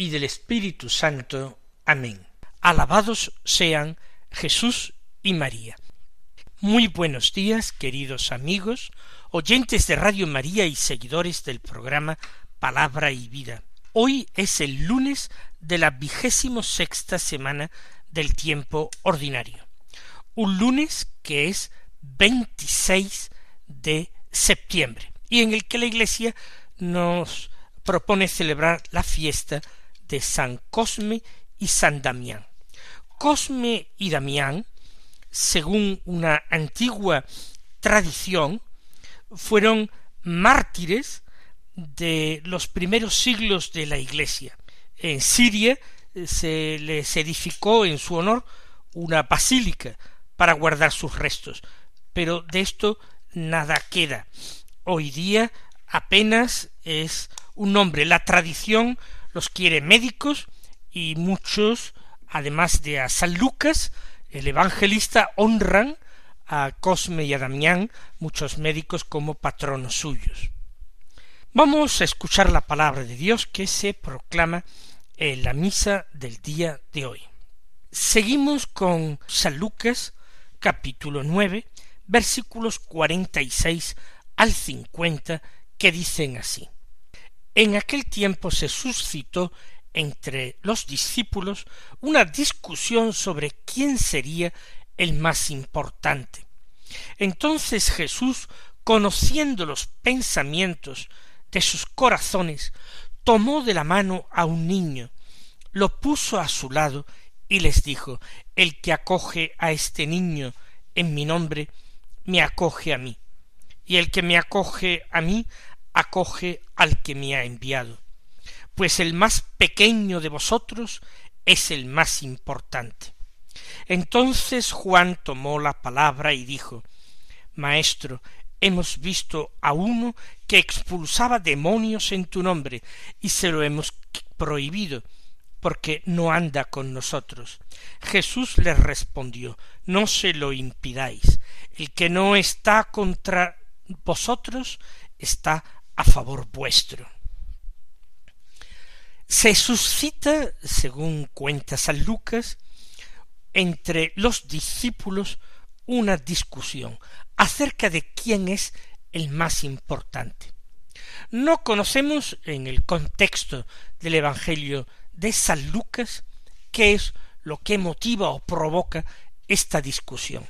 y del Espíritu Santo. Amén. Alabados sean Jesús y María. Muy buenos días, queridos amigos, oyentes de Radio María y seguidores del programa Palabra y Vida. Hoy es el lunes de la vigésimo sexta semana del tiempo ordinario. Un lunes que es 26 de septiembre y en el que la Iglesia nos propone celebrar la fiesta de San Cosme y San Damián. Cosme y Damián, según una antigua tradición, fueron mártires de los primeros siglos de la Iglesia. En Siria eh, se les edificó en su honor una basílica para guardar sus restos, pero de esto nada queda. Hoy día apenas es un nombre. La tradición los quiere médicos y muchos, además de a San Lucas, el evangelista, honran a Cosme y a Damián, muchos médicos como patronos suyos. Vamos a escuchar la palabra de Dios que se proclama en la misa del día de hoy. Seguimos con San Lucas capítulo nueve versículos cuarenta y seis al cincuenta que dicen así. En aquel tiempo se suscitó entre los discípulos una discusión sobre quién sería el más importante. Entonces Jesús, conociendo los pensamientos de sus corazones, tomó de la mano a un niño, lo puso a su lado y les dijo El que acoge a este niño en mi nombre, me acoge a mí, y el que me acoge a mí, acoge al que me ha enviado, pues el más pequeño de vosotros es el más importante. Entonces Juan tomó la palabra y dijo Maestro, hemos visto a uno que expulsaba demonios en tu nombre, y se lo hemos prohibido, porque no anda con nosotros. Jesús les respondió No se lo impidáis. El que no está contra vosotros está a favor vuestro. Se suscita, según cuenta San Lucas, entre los discípulos una discusión acerca de quién es el más importante. No conocemos en el contexto del Evangelio de San Lucas qué es lo que motiva o provoca esta discusión.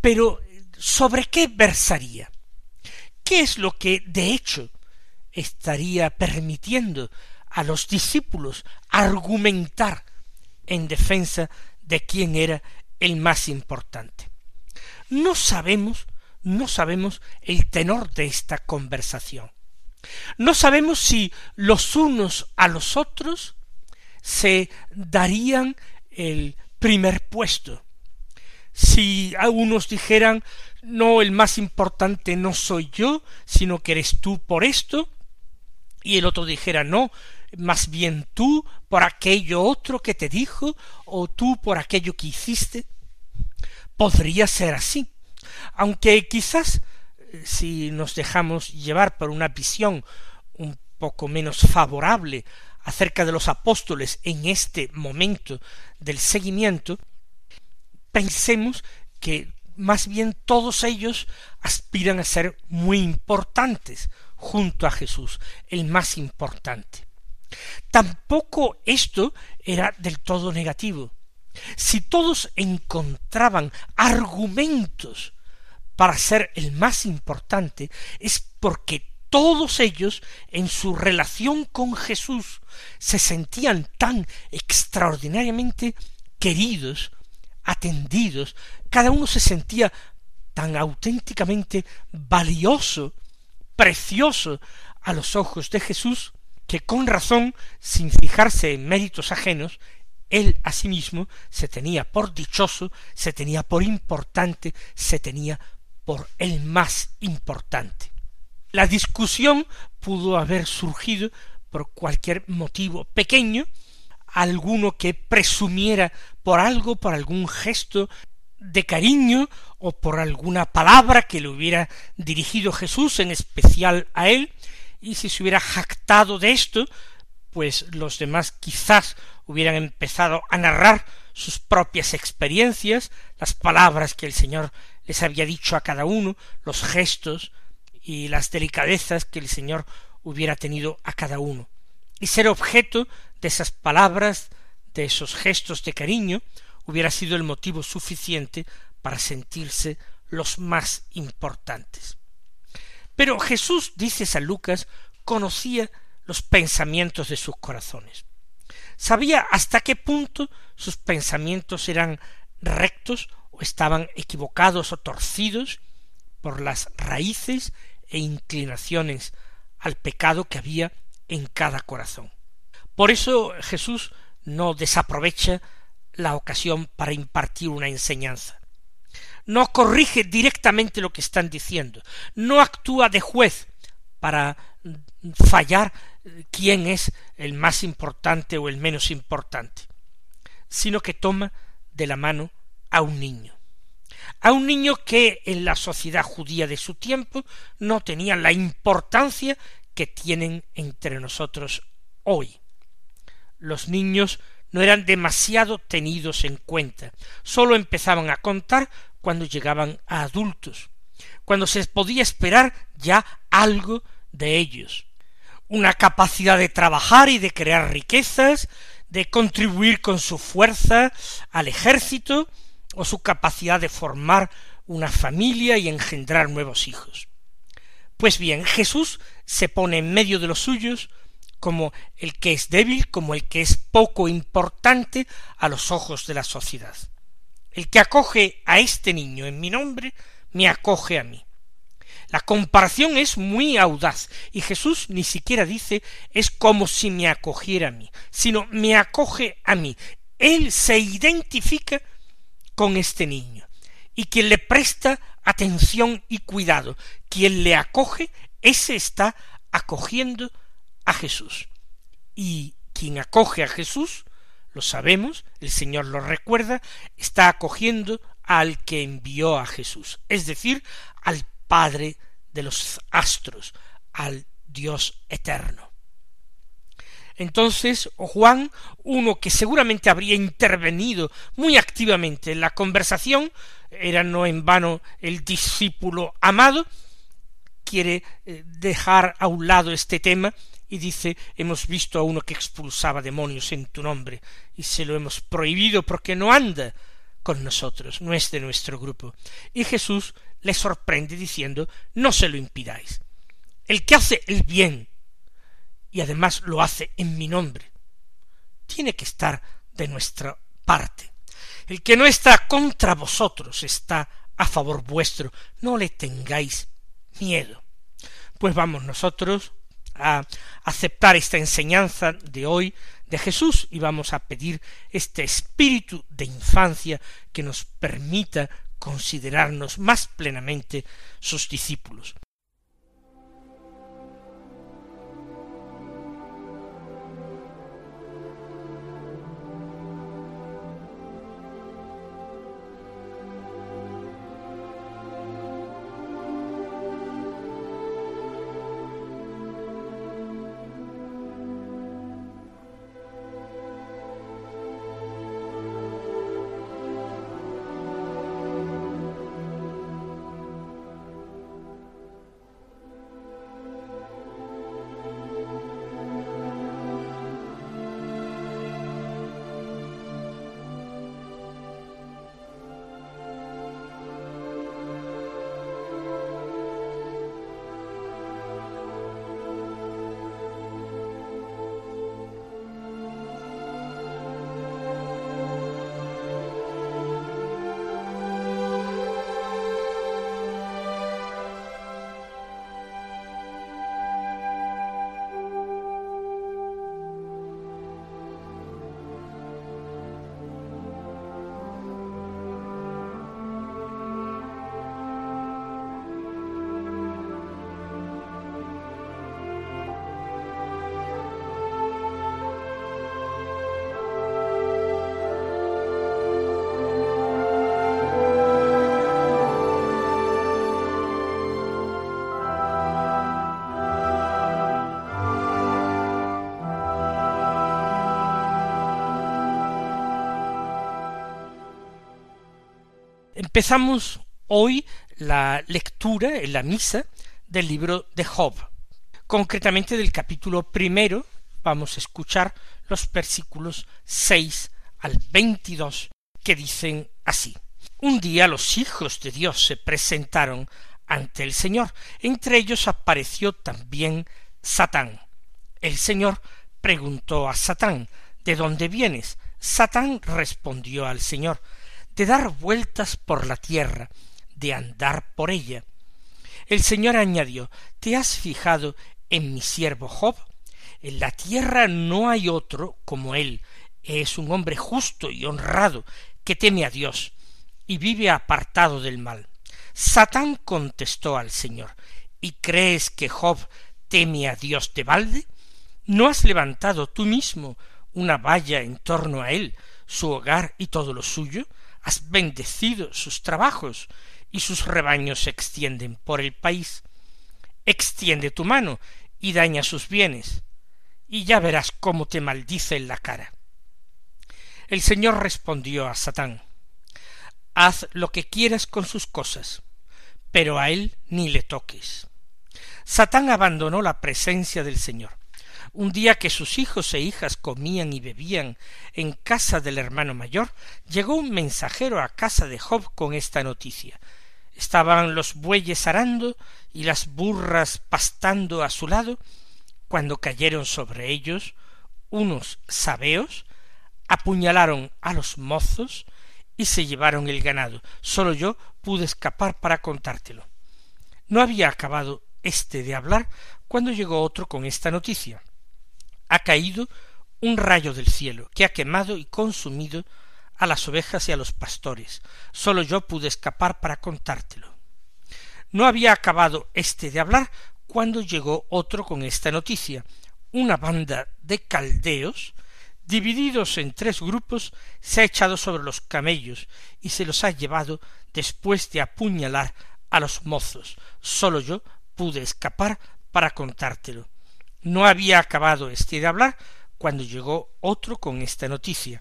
Pero ¿sobre qué versaría? ¿Qué es lo que de hecho estaría permitiendo a los discípulos argumentar en defensa de quién era el más importante? No sabemos, no sabemos el tenor de esta conversación. No sabemos si los unos a los otros se darían el primer puesto. Si a unos dijeran no, el más importante no soy yo, sino que eres tú por esto, y el otro dijera no, más bien tú por aquello otro que te dijo, o tú por aquello que hiciste. Podría ser así, aunque quizás eh, si nos dejamos llevar por una visión un poco menos favorable acerca de los apóstoles en este momento del seguimiento, pensemos que más bien todos ellos aspiran a ser muy importantes junto a Jesús, el más importante. Tampoco esto era del todo negativo. Si todos encontraban argumentos para ser el más importante, es porque todos ellos en su relación con Jesús se sentían tan extraordinariamente queridos, atendidos, cada uno se sentía tan auténticamente valioso, precioso a los ojos de Jesús, que con razón, sin fijarse en méritos ajenos, él asimismo se tenía por dichoso, se tenía por importante, se tenía por el más importante. La discusión pudo haber surgido por cualquier motivo pequeño, alguno que presumiera por algo, por algún gesto de cariño o por alguna palabra que le hubiera dirigido Jesús en especial a él, y si se hubiera jactado de esto, pues los demás quizás hubieran empezado a narrar sus propias experiencias, las palabras que el Señor les había dicho a cada uno, los gestos y las delicadezas que el Señor hubiera tenido a cada uno, y ser objeto de esas palabras, de esos gestos de cariño, hubiera sido el motivo suficiente para sentirse los más importantes. Pero Jesús, dice San Lucas, conocía los pensamientos de sus corazones. Sabía hasta qué punto sus pensamientos eran rectos o estaban equivocados o torcidos por las raíces e inclinaciones al pecado que había en cada corazón. Por eso Jesús no desaprovecha la ocasión para impartir una enseñanza. No corrige directamente lo que están diciendo, no actúa de juez para fallar quién es el más importante o el menos importante, sino que toma de la mano a un niño, a un niño que en la sociedad judía de su tiempo no tenía la importancia que tienen entre nosotros hoy. Los niños no eran demasiado tenidos en cuenta, sólo empezaban a contar cuando llegaban a adultos, cuando se podía esperar ya algo de ellos, una capacidad de trabajar y de crear riquezas, de contribuir con su fuerza al ejército, o su capacidad de formar una familia y engendrar nuevos hijos. Pues bien, Jesús se pone en medio de los suyos como el que es débil, como el que es poco importante a los ojos de la sociedad. El que acoge a este niño en mi nombre, me acoge a mí. La comparación es muy audaz y Jesús ni siquiera dice es como si me acogiera a mí, sino me acoge a mí. Él se identifica con este niño y quien le presta atención y cuidado, quien le acoge, ese está acogiendo a Jesús. Y quien acoge a Jesús, lo sabemos, el Señor lo recuerda, está acogiendo al que envió a Jesús, es decir, al Padre de los astros, al Dios eterno. Entonces Juan, uno que seguramente habría intervenido muy activamente en la conversación, era no en vano el discípulo amado, quiere eh, dejar a un lado este tema y dice hemos visto a uno que expulsaba demonios en tu nombre y se lo hemos prohibido porque no anda con nosotros, no es de nuestro grupo. Y Jesús le sorprende diciendo no se lo impidáis. El que hace el bien y además lo hace en mi nombre, tiene que estar de nuestra parte. El que no está contra vosotros está a favor vuestro, no le tengáis miedo. Pues vamos nosotros a aceptar esta enseñanza de hoy de Jesús y vamos a pedir este espíritu de infancia que nos permita considerarnos más plenamente sus discípulos. Empezamos hoy la lectura en la misa del libro de Job. Concretamente del capítulo primero vamos a escuchar los versículos seis al veintidós que dicen así. Un día los hijos de Dios se presentaron ante el Señor. Entre ellos apareció también Satán. El Señor preguntó a Satán ¿De dónde vienes? Satán respondió al Señor de dar vueltas por la tierra, de andar por ella. El Señor añadió ¿Te has fijado en mi siervo Job? En la tierra no hay otro como él. Es un hombre justo y honrado, que teme a Dios, y vive apartado del mal. Satán contestó al Señor ¿Y crees que Job teme a Dios de balde? ¿No has levantado tú mismo una valla en torno a él, su hogar y todo lo suyo? ¿Has bendecido sus trabajos y sus rebaños se extienden por el país? Extiende tu mano y daña sus bienes, y ya verás cómo te maldice en la cara. El Señor respondió a Satán Haz lo que quieras con sus cosas, pero a él ni le toques. Satán abandonó la presencia del Señor. Un día que sus hijos e hijas comían y bebían en casa del hermano mayor, llegó un mensajero a casa de Job con esta noticia. Estaban los bueyes arando y las burras pastando a su lado, cuando cayeron sobre ellos unos sabeos, apuñalaron a los mozos y se llevaron el ganado. Sólo yo pude escapar para contártelo. No había acabado éste de hablar cuando llegó otro con esta noticia. Ha caído un rayo del cielo que ha quemado y consumido a las ovejas y a los pastores. Sólo yo pude escapar para contártelo. No había acabado éste de hablar cuando llegó otro con esta noticia. Una banda de caldeos divididos en tres grupos, se ha echado sobre los camellos y se los ha llevado después de apuñalar a los mozos. Sólo yo pude escapar para contártelo. No había acabado este de hablar cuando llegó otro con esta noticia.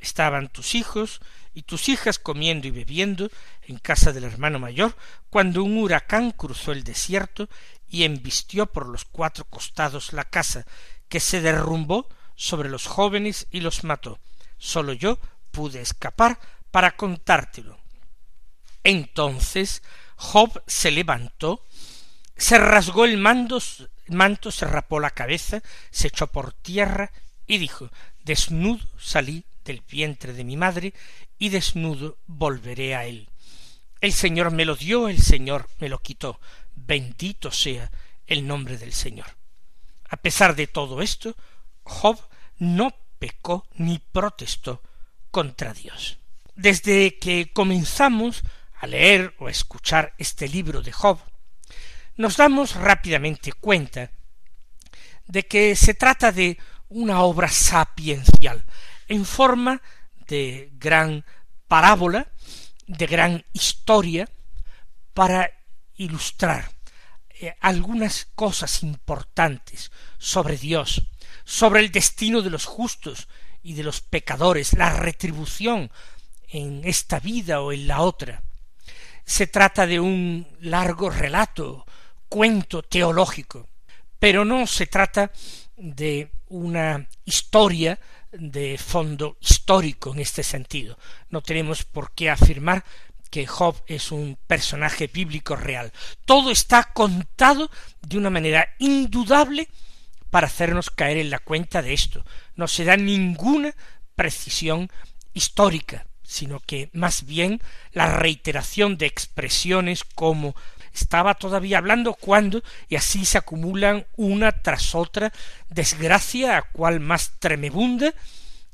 Estaban tus hijos y tus hijas comiendo y bebiendo en casa del hermano mayor cuando un huracán cruzó el desierto y embistió por los cuatro costados la casa, que se derrumbó sobre los jóvenes y los mató. Sólo yo pude escapar para contártelo. Entonces Job se levantó, se rasgó el manto, se rapó la cabeza, se echó por tierra y dijo Desnudo salí del vientre de mi madre y desnudo volveré a él. El Señor me lo dio, el Señor me lo quitó. Bendito sea el nombre del Señor. A pesar de todo esto, Job no pecó ni protestó contra Dios. Desde que comenzamos a leer o a escuchar este libro de Job, nos damos rápidamente cuenta de que se trata de una obra sapiencial, en forma de gran parábola, de gran historia, para ilustrar eh, algunas cosas importantes sobre Dios, sobre el destino de los justos y de los pecadores, la retribución en esta vida o en la otra. Se trata de un largo relato, cuento teológico, pero no se trata de una historia de fondo histórico en este sentido. No tenemos por qué afirmar que Job es un personaje bíblico real. Todo está contado de una manera indudable para hacernos caer en la cuenta de esto. No se da ninguna precisión histórica, sino que más bien la reiteración de expresiones como estaba todavía hablando cuando y así se acumulan una tras otra desgracia a cual más tremebunda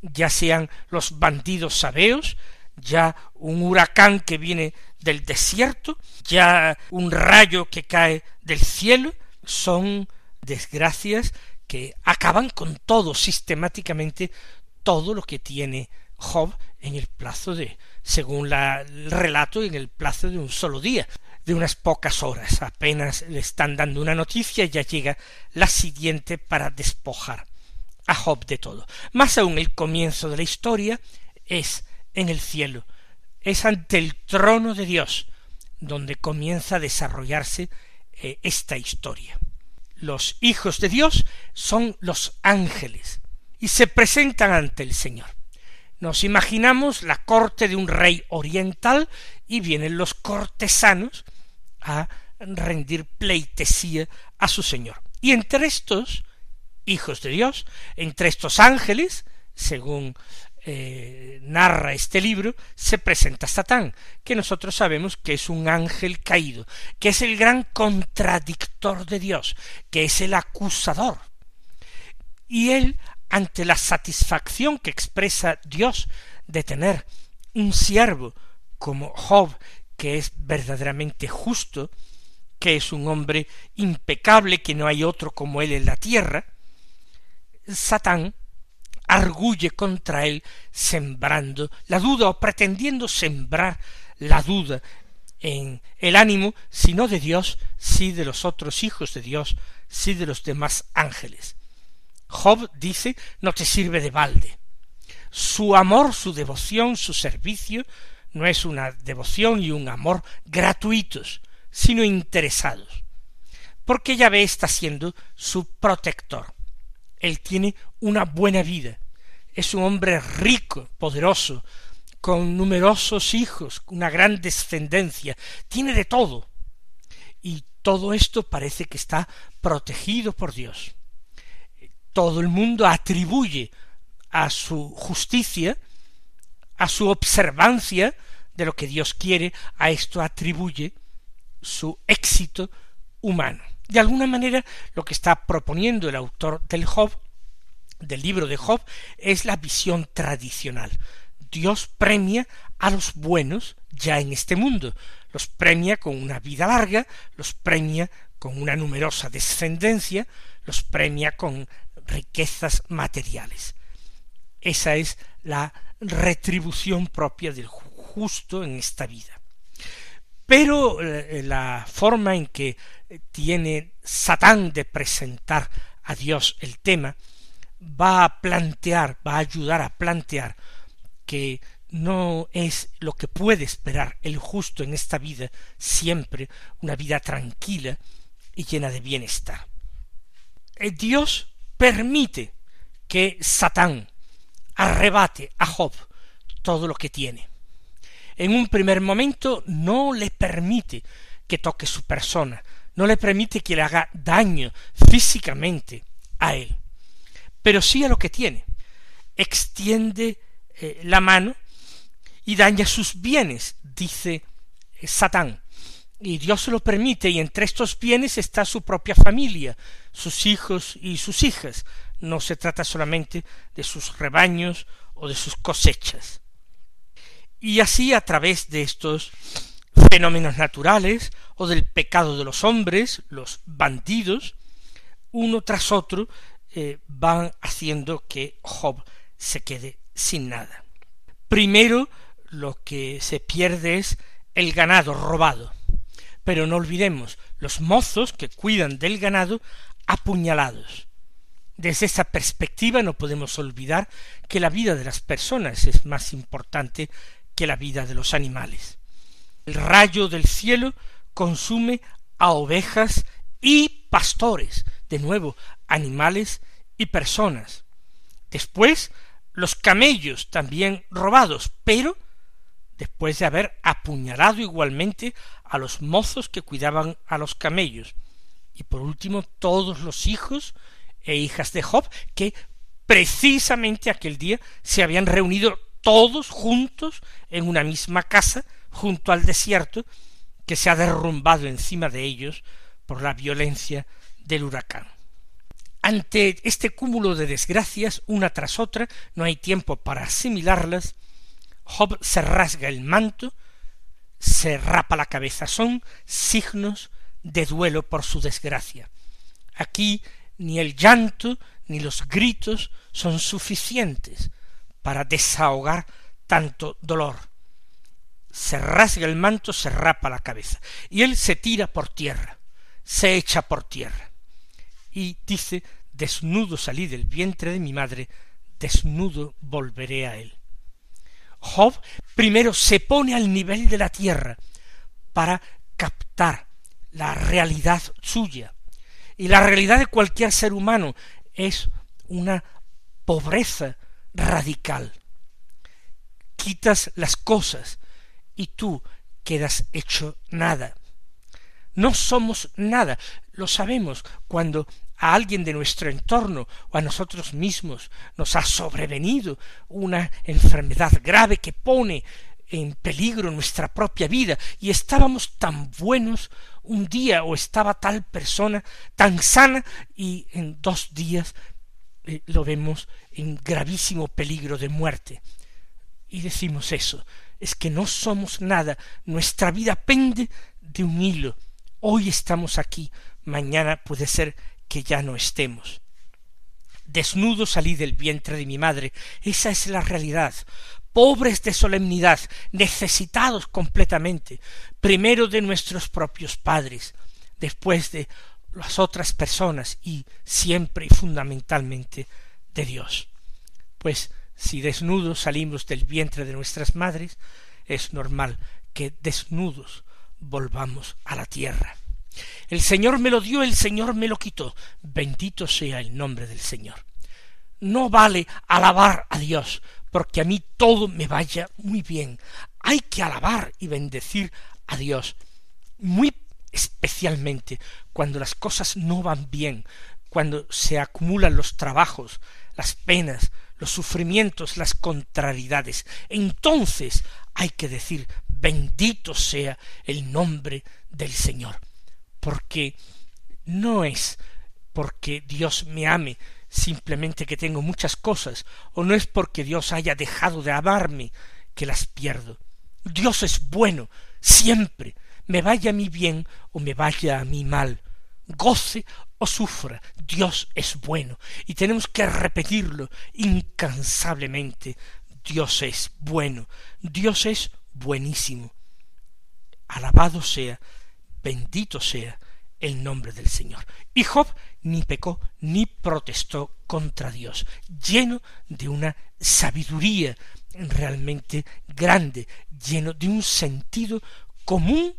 ya sean los bandidos sabeos ya un huracán que viene del desierto ya un rayo que cae del cielo son desgracias que acaban con todo sistemáticamente todo lo que tiene Job en el plazo de, según la, el relato, en el plazo de un solo día, de unas pocas horas. Apenas le están dando una noticia, ya llega la siguiente para despojar a Job de todo. Más aún el comienzo de la historia es en el cielo, es ante el trono de Dios donde comienza a desarrollarse eh, esta historia. Los hijos de Dios son los ángeles y se presentan ante el Señor. Nos imaginamos la corte de un rey oriental y vienen los cortesanos a rendir pleitesía a su Señor. Y entre estos hijos de Dios, entre estos ángeles, según eh, narra este libro, se presenta Satán, que nosotros sabemos que es un ángel caído, que es el gran contradictor de Dios, que es el acusador. Y él, ante la satisfacción que expresa Dios de tener un siervo como Job, que es verdaderamente justo, que es un hombre impecable, que no hay otro como él en la tierra, Satán arguye contra él sembrando la duda o pretendiendo sembrar la duda en el ánimo, si no de Dios, sí de los otros hijos de Dios, sí de los demás ángeles. Job dice no te sirve de balde. Su amor, su devoción, su servicio no es una devoción y un amor gratuitos, sino interesados. Porque Yahvé está siendo su protector. Él tiene una buena vida, es un hombre rico, poderoso, con numerosos hijos, una gran descendencia, tiene de todo. Y todo esto parece que está protegido por Dios. Todo el mundo atribuye a su justicia, a su observancia de lo que Dios quiere, a esto atribuye su éxito humano. De alguna manera, lo que está proponiendo el autor del Job del libro de Job es la visión tradicional. Dios premia a los buenos ya en este mundo, los premia con una vida larga, los premia con una numerosa descendencia, los premia con riquezas materiales. Esa es la retribución propia del justo en esta vida. Pero eh, la forma en que tiene Satán de presentar a Dios el tema va a plantear, va a ayudar a plantear que no es lo que puede esperar el justo en esta vida siempre una vida tranquila y llena de bienestar. Eh, Dios permite que Satán arrebate a Job todo lo que tiene. En un primer momento no le permite que toque su persona, no le permite que le haga daño físicamente a él pero sí a lo que tiene. Extiende eh, la mano y daña sus bienes, dice eh, Satán. Y Dios se lo permite, y entre estos bienes está su propia familia, sus hijos y sus hijas. No se trata solamente de sus rebaños o de sus cosechas. Y así a través de estos fenómenos naturales o del pecado de los hombres, los bandidos, uno tras otro eh, van haciendo que Job se quede sin nada. Primero lo que se pierde es el ganado robado. Pero no olvidemos los mozos que cuidan del ganado apuñalados. Desde esa perspectiva no podemos olvidar que la vida de las personas es más importante que la vida de los animales. El rayo del cielo consume a ovejas y pastores, de nuevo, animales y personas. Después, los camellos también robados, pero después de haber apuñalado igualmente a los mozos que cuidaban a los camellos. Y por último, todos los hijos e hijas de Job, que precisamente aquel día se habían reunido todos juntos en una misma casa, junto al desierto, que se ha derrumbado encima de ellos por la violencia del huracán. Ante este cúmulo de desgracias, una tras otra, no hay tiempo para asimilarlas, Job se rasga el manto, se rapa la cabeza, son signos de duelo por su desgracia. Aquí ni el llanto ni los gritos son suficientes para desahogar tanto dolor. Se rasga el manto, se rapa la cabeza, y él se tira por tierra se echa por tierra. Y dice, desnudo salí del vientre de mi madre, desnudo volveré a él. Job primero se pone al nivel de la tierra para captar la realidad suya. Y la realidad de cualquier ser humano es una pobreza radical. Quitas las cosas y tú quedas hecho nada. No somos nada, lo sabemos cuando a alguien de nuestro entorno o a nosotros mismos nos ha sobrevenido una enfermedad grave que pone en peligro nuestra propia vida y estábamos tan buenos un día o estaba tal persona tan sana y en dos días eh, lo vemos en gravísimo peligro de muerte. Y decimos eso, es que no somos nada, nuestra vida pende de un hilo. Hoy estamos aquí, mañana puede ser que ya no estemos. Desnudo salí del vientre de mi madre, esa es la realidad pobres de solemnidad, necesitados completamente, primero de nuestros propios padres, después de las otras personas y siempre y fundamentalmente de Dios. Pues si desnudos salimos del vientre de nuestras madres, es normal que desnudos volvamos a la tierra. El Señor me lo dio, el Señor me lo quitó. Bendito sea el nombre del Señor. No vale alabar a Dios porque a mí todo me vaya muy bien. Hay que alabar y bendecir a Dios, muy especialmente cuando las cosas no van bien, cuando se acumulan los trabajos, las penas, los sufrimientos, las contrariedades. Entonces hay que decir bendito sea el nombre del Señor, porque no es porque Dios me ame, simplemente que tengo muchas cosas, o no es porque Dios haya dejado de amarme que las pierdo. Dios es bueno, siempre, me vaya a mí bien o me vaya a mí mal, goce o sufra, Dios es bueno, y tenemos que repetirlo incansablemente. Dios es bueno, Dios es buenísimo. Alabado sea, bendito sea el nombre del Señor. Y Job ni pecó ni protestó contra Dios, lleno de una sabiduría realmente grande, lleno de un sentido común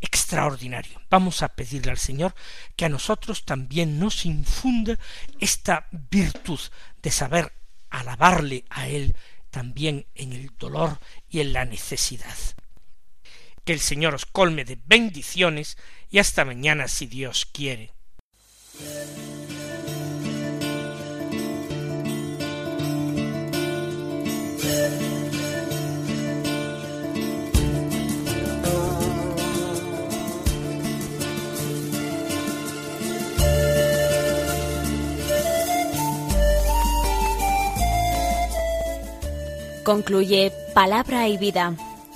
extraordinario. Vamos a pedirle al Señor que a nosotros también nos infunda esta virtud de saber alabarle a Él también en el dolor y en la necesidad. Que el Señor os colme de bendiciones y hasta mañana si Dios quiere. Concluye Palabra y Vida